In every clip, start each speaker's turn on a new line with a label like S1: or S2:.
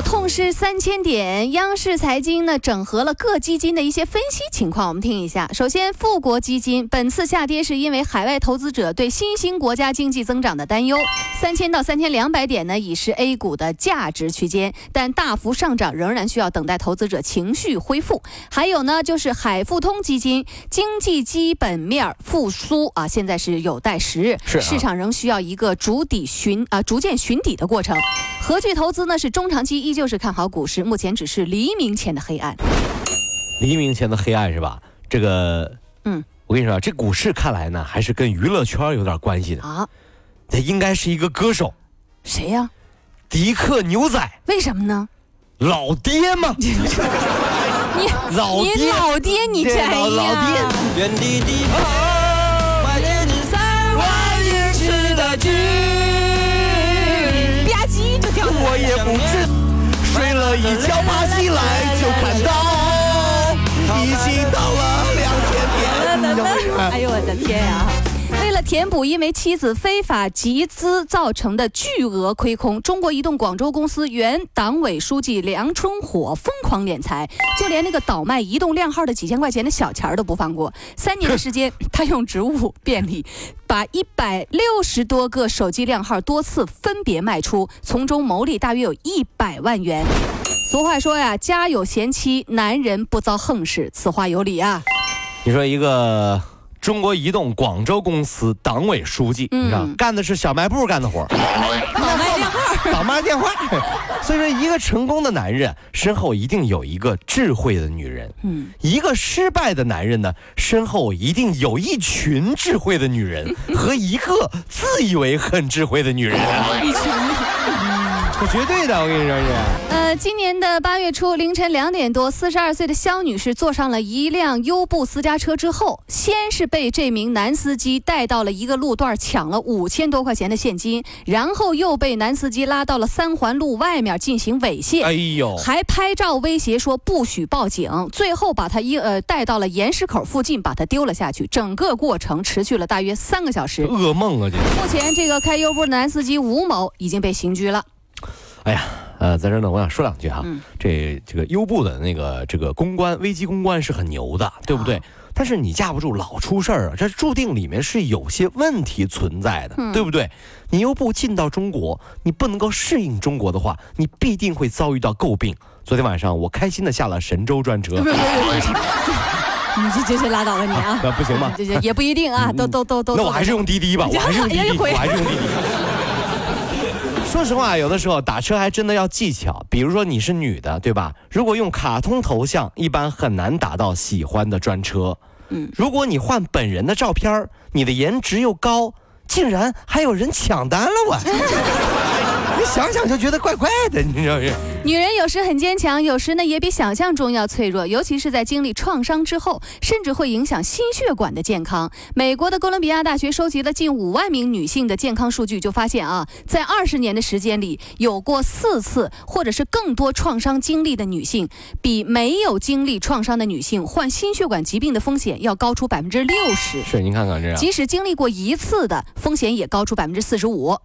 S1: 股痛失三千点，央视财经呢整合了各基金的一些分析情况，我们听一下。首先，富国基金本次下跌是因为海外投资者对新兴国家经济增长的担忧，三千到三千两百点呢已是 A 股的价值区间，但大幅上涨仍然需要等待投资者情绪恢复。还有呢，就是海富通基金经济基本面复苏啊，现在是有待时日，
S2: 是
S1: 市场仍需要一个逐底寻啊逐渐寻底的过程。和聚投资呢是中长期。依旧是看好股市，目前只是黎明前的黑暗。
S2: 黎明前的黑暗是吧？这个，嗯，我跟你说，这股市看来呢，还是跟娱乐圈有点关系的啊。他应该是一个歌手，
S1: 谁呀？
S2: 迪克牛仔。
S1: 为什么呢？
S2: 老爹吗。你
S1: 老你老爹，你这
S2: 老老爹。一觉爬起来就看到，已经到了两千点。
S1: 哎呦我的天呀！填补因为妻子非法集资造成的巨额亏空，中国移动广州公司原党委书记梁春火疯狂敛财，就连那个倒卖移动靓号的几千块钱的小钱儿都不放过。三年的时间，他用职务便利，把一百六十多个手机靓号多次分别卖出，从中牟利大约有一百万元。俗话说呀，家有贤妻，男人不遭横事，此话有理啊。
S2: 你说一个。中国移动广州公司党委书记，你知道，干的是小卖部干的活儿，
S1: 倒卖电话，
S2: 倒卖电话。所以说，一个成功的男人身后一定有一个智慧的女人，嗯，一个失败的男人呢，身后一定有一群智慧的女人 和一个自以为很智慧的女人，一群，这 绝对的，我跟你说是。
S1: 今年的八月初凌晨两点多，四十二岁的肖女士坐上了一辆优步私家车之后，先是被这名男司机带到了一个路段抢了五千多块钱的现金，然后又被男司机拉到了三环路外面进行猥亵，哎呦，还拍照威胁说不许报警，最后把他一呃带到了岩石口附近，把他丢了下去。整个过程持续了大约三个小时，
S2: 噩梦啊！这
S1: 目前这个开优步的男司机吴某已经被刑拘了。
S2: 哎呀。呃，在这呢，我想说两句哈。这这个优步的那个这个公关危机公关是很牛的，对不对？但是你架不住老出事儿啊，这注定里面是有些问题存在的，对不对？你优步进到中国，你不能够适应中国的话，你必定会遭遇到诟病。昨天晚上我开心的下了神州专车。你
S1: 这真是拉倒吧你啊！
S2: 那不行吗？
S1: 这这也不一定啊，都都都都。
S2: 那我还是用滴滴吧，我还是用滴滴，我还是用滴滴。说实话，有的时候打车还真的要技巧。比如说你是女的，对吧？如果用卡通头像，一般很难打到喜欢的专车。嗯，如果你换本人的照片你的颜值又高，竟然还有人抢单了我。你想想就觉得怪怪的，你知道是？
S1: 女人有时很坚强，有时呢也比想象中要脆弱，尤其是在经历创伤之后，甚至会影响心血管的健康。美国的哥伦比亚大学收集了近五万名女性的健康数据，就发现啊，在二十年的时间里，有过四次或者是更多创伤经历的女性，比没有经历创伤的女性患心血管疾病的风险要高出百分之六十。
S2: 是，您看看这样，
S1: 即使经历过一次的风险也高出百分之四十五。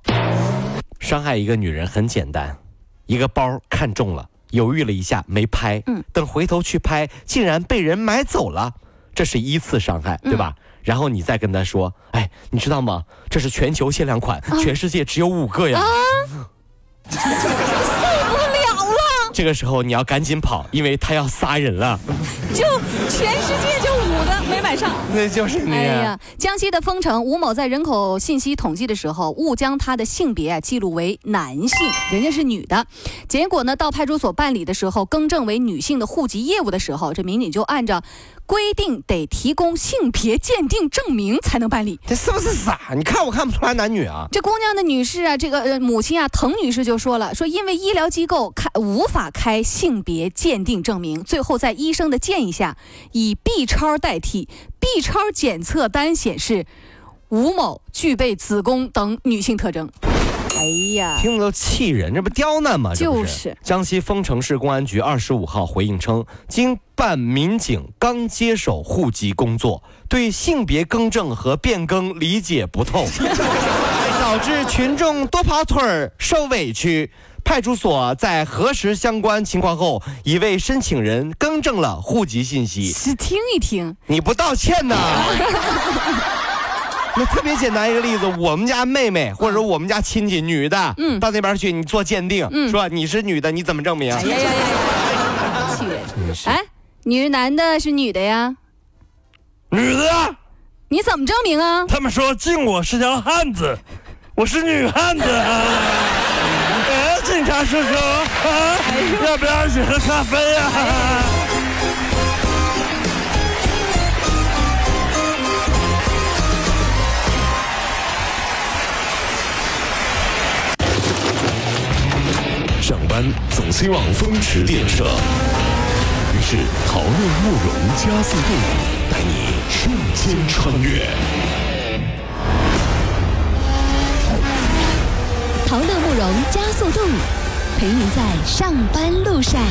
S2: 伤害一个女人很简单，一个包看中了，犹豫了一下没拍，嗯，等回头去拍，竟然被人买走了，这是一次伤害，对吧？然后你再跟他说，哎，你知道吗？这是全球限量款，全世界只有五个呀，
S1: 受不了了。
S2: 这个时候你要赶紧跑，因为他要杀人了，
S1: 就全世界就五个。没买上，
S2: 那就是你。哎呀，
S1: 江西的丰城吴某在人口信息统计的时候，误将他的性别记录为男性，人家是女的。结果呢，到派出所办理的时候，更正为女性的户籍业务的时候，这民警就按照。规定得提供性别鉴定证明才能办理，
S2: 这是不是傻？你看我看不出来男女啊？
S1: 这姑娘的女士啊，这个呃母亲啊，滕女士就说了，说因为医疗机构开无法开性别鉴定证明，最后在医生的建议下，以 B 超代替。B 超检测单显示，吴某具备子宫等女性特征。哎呀，
S2: 听着都气人，这不刁难吗？
S1: 就是
S2: 江西丰城市公安局二十五号回应称，经办民警刚接手户籍工作，对性别更正和变更理解不透，导致群众多跑腿儿受委屈。派出所在核实相关情况后，已为申请人更正了户籍信息。
S1: 是听一听，
S2: 你不道歉呢？那特别简单一个例子，我们家妹妹或者说我们家亲戚女的，嗯，到那边去你做鉴定，嗯，说你是女的，你怎么证明？哎呀呀呀
S1: 呀！气人！哎，你是男的，是女的呀？
S3: 女的。
S1: 你怎么证明啊？
S3: 他们说敬我是条汉子，我是女汉子。哎，警察叔叔，要不要一起喝咖啡呀？
S4: 上班总希望风驰电掣，于是陶乐慕容加速度，带你瞬间穿越。
S5: 陶乐慕容加速度，陪您在上班路上。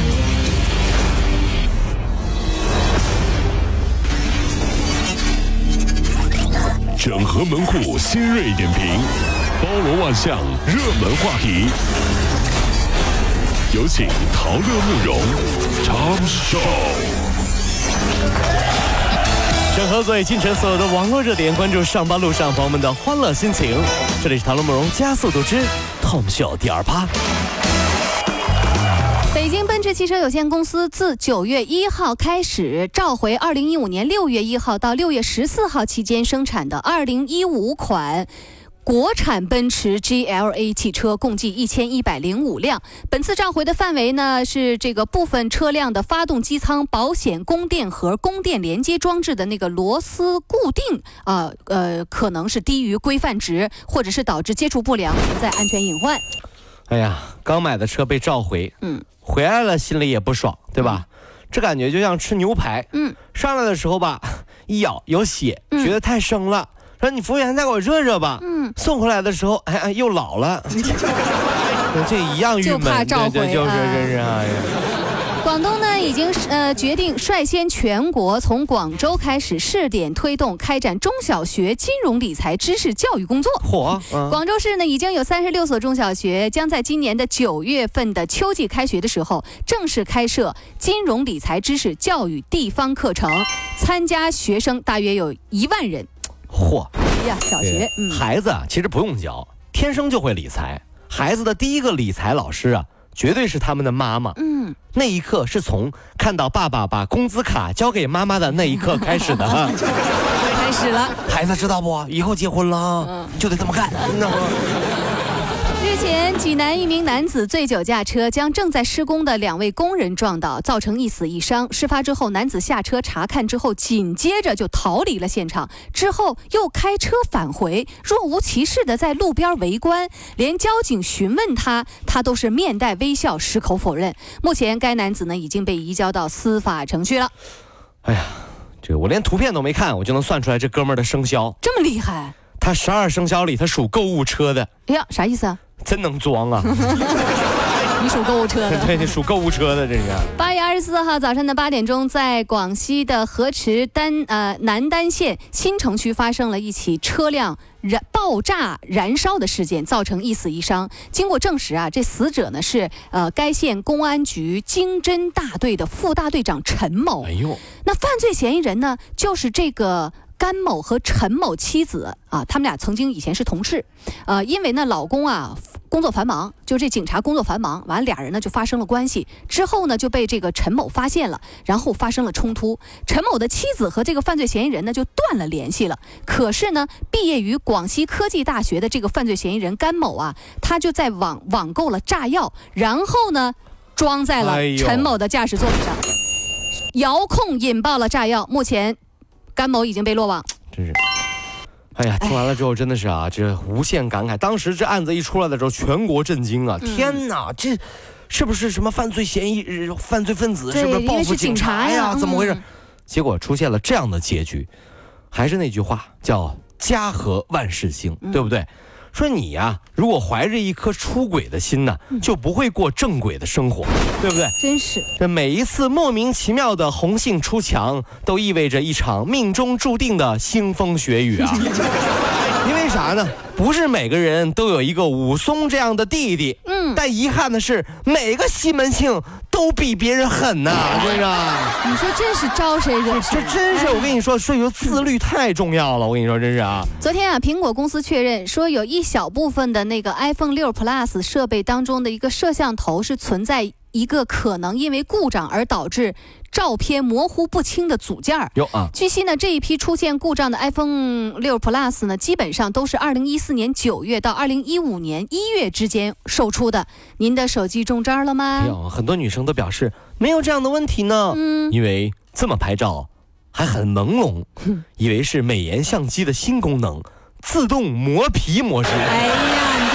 S4: 整合门户新锐点评，包罗万象，热门话题。有请陶乐慕容长寿。
S2: 整合最近城所有的网络热点，关注上班路上朋友们的欢乐心情。这里是陶乐慕容加速度之 Tom 秀第二趴。
S1: 北京奔驰汽车有限公司自九月一号开始召回二零一五年六月一号到六月十四号期间生产的二零一五款。国产奔驰 GLA 汽车共计一千一百零五辆。本次召回的范围呢，是这个部分车辆的发动机舱、保险供电盒、供电连接装置的那个螺丝固定啊，呃，可能是低于规范值，或者是导致接触不良，存在安全隐患。
S2: 哎呀，刚买的车被召回，嗯，回来了心里也不爽，对吧？这感觉就像吃牛排，嗯，上来的时候吧，一咬有血，觉得太生了。说你服务员再给我热热吧。嗯，送回来的时候，哎哎，又老了。这一样郁闷，
S1: 对对，
S2: 就是真是哎呀。
S1: 广东呢，已经呃决定率先全国从广州开始试点推动开展中小学金融理财知识教育工作。
S2: 嚯！
S1: 广州市呢已经有三十六所中小学将在今年的九月份的秋季开学的时候正式开设金融理财知识教育地方课程，参加学生大约有一万人。
S2: 嚯！
S1: 哎呀，小学，
S2: 孩子啊，其实不用教，天生就会理财。孩子的第一个理财老师啊，绝对是他们的妈妈。嗯，那一刻是从看到爸爸把工资卡交给妈妈的那一刻开始的。
S1: 开始了，
S2: 孩子知道不？以后结婚了就得这么干。
S1: 日前，济南一名男子醉酒驾车，将正在施工的两位工人撞倒，造成一死一伤。事发之后，男子下车查看之后，紧接着就逃离了现场，之后又开车返回，若无其事的在路边围观，连交警询问他，他都是面带微笑，矢口否认。目前，该男子呢已经被移交到司法程序了。哎呀，
S2: 这个我连图片都没看，我就能算出来这哥们儿的生肖，
S1: 这么厉害？
S2: 他十二生肖里，他属购物车的。
S1: 哎呀，啥意思啊？
S2: 真能装啊！
S1: 你属购物车的，
S2: 对，你属购物车的，这是。
S1: 八月二十四号早上的八点钟，在广西的河池丹呃南丹县新城区发生了一起车辆燃爆炸燃烧的事件，造成一死一伤。经过证实啊，这死者呢是呃该县公安局经侦大队的副大队长陈某。哎呦，那犯罪嫌疑人呢就是这个。甘某和陈某妻子啊，他们俩曾经以前是同事，呃，因为呢老公啊工作繁忙，就这警察工作繁忙，完了俩人呢就发生了关系，之后呢就被这个陈某发现了，然后发生了冲突，陈某的妻子和这个犯罪嫌疑人呢就断了联系了。可是呢，毕业于广西科技大学的这个犯罪嫌疑人甘某啊，他就在网网购了炸药，然后呢装在了陈某的驾驶座椅上，遥控引爆了炸药，目前。甘某已经被落网，
S2: 真是，哎呀，听完了之后真的是啊，这无限感慨。当时这案子一出来的时候，全国震惊啊！天哪，这是不是什么犯罪嫌疑、犯罪分子？是不是报复警察呀？怎么回事？结果出现了这样的结局。还是那句话，叫家和万事兴，对不对？说你呀，如果怀着一颗出轨的心呢，就不会过正轨的生活，对不对？
S1: 真是，
S2: 这每一次莫名其妙的红杏出墙，都意味着一场命中注定的腥风血雨啊！因为啥呢？不是每个人都有一个武松这样的弟弟，嗯，但遗憾的是，每个西门庆都比别人狠呐，这个。
S1: 你说这是招谁惹谁？
S2: 这真是我跟你说，所以说自律太重要了。我跟你说，真是啊。
S1: 昨天啊，苹果公司确认说，有一小部分的那个 iPhone 六 Plus 设备当中的一个摄像头是存在。一个可能因为故障而导致照片模糊不清的组件儿。有啊，据悉呢，这一批出现故障的 iPhone 六 Plus 呢，基本上都是二零一四年九月到二零一五年一月之间售出的。您的手机中招了吗？
S2: 有，很多女生都表示没有这样的问题呢。嗯，因为这么拍照还很朦胧，以为是美颜相机的新功能——自动磨皮模式。
S1: 哎呀。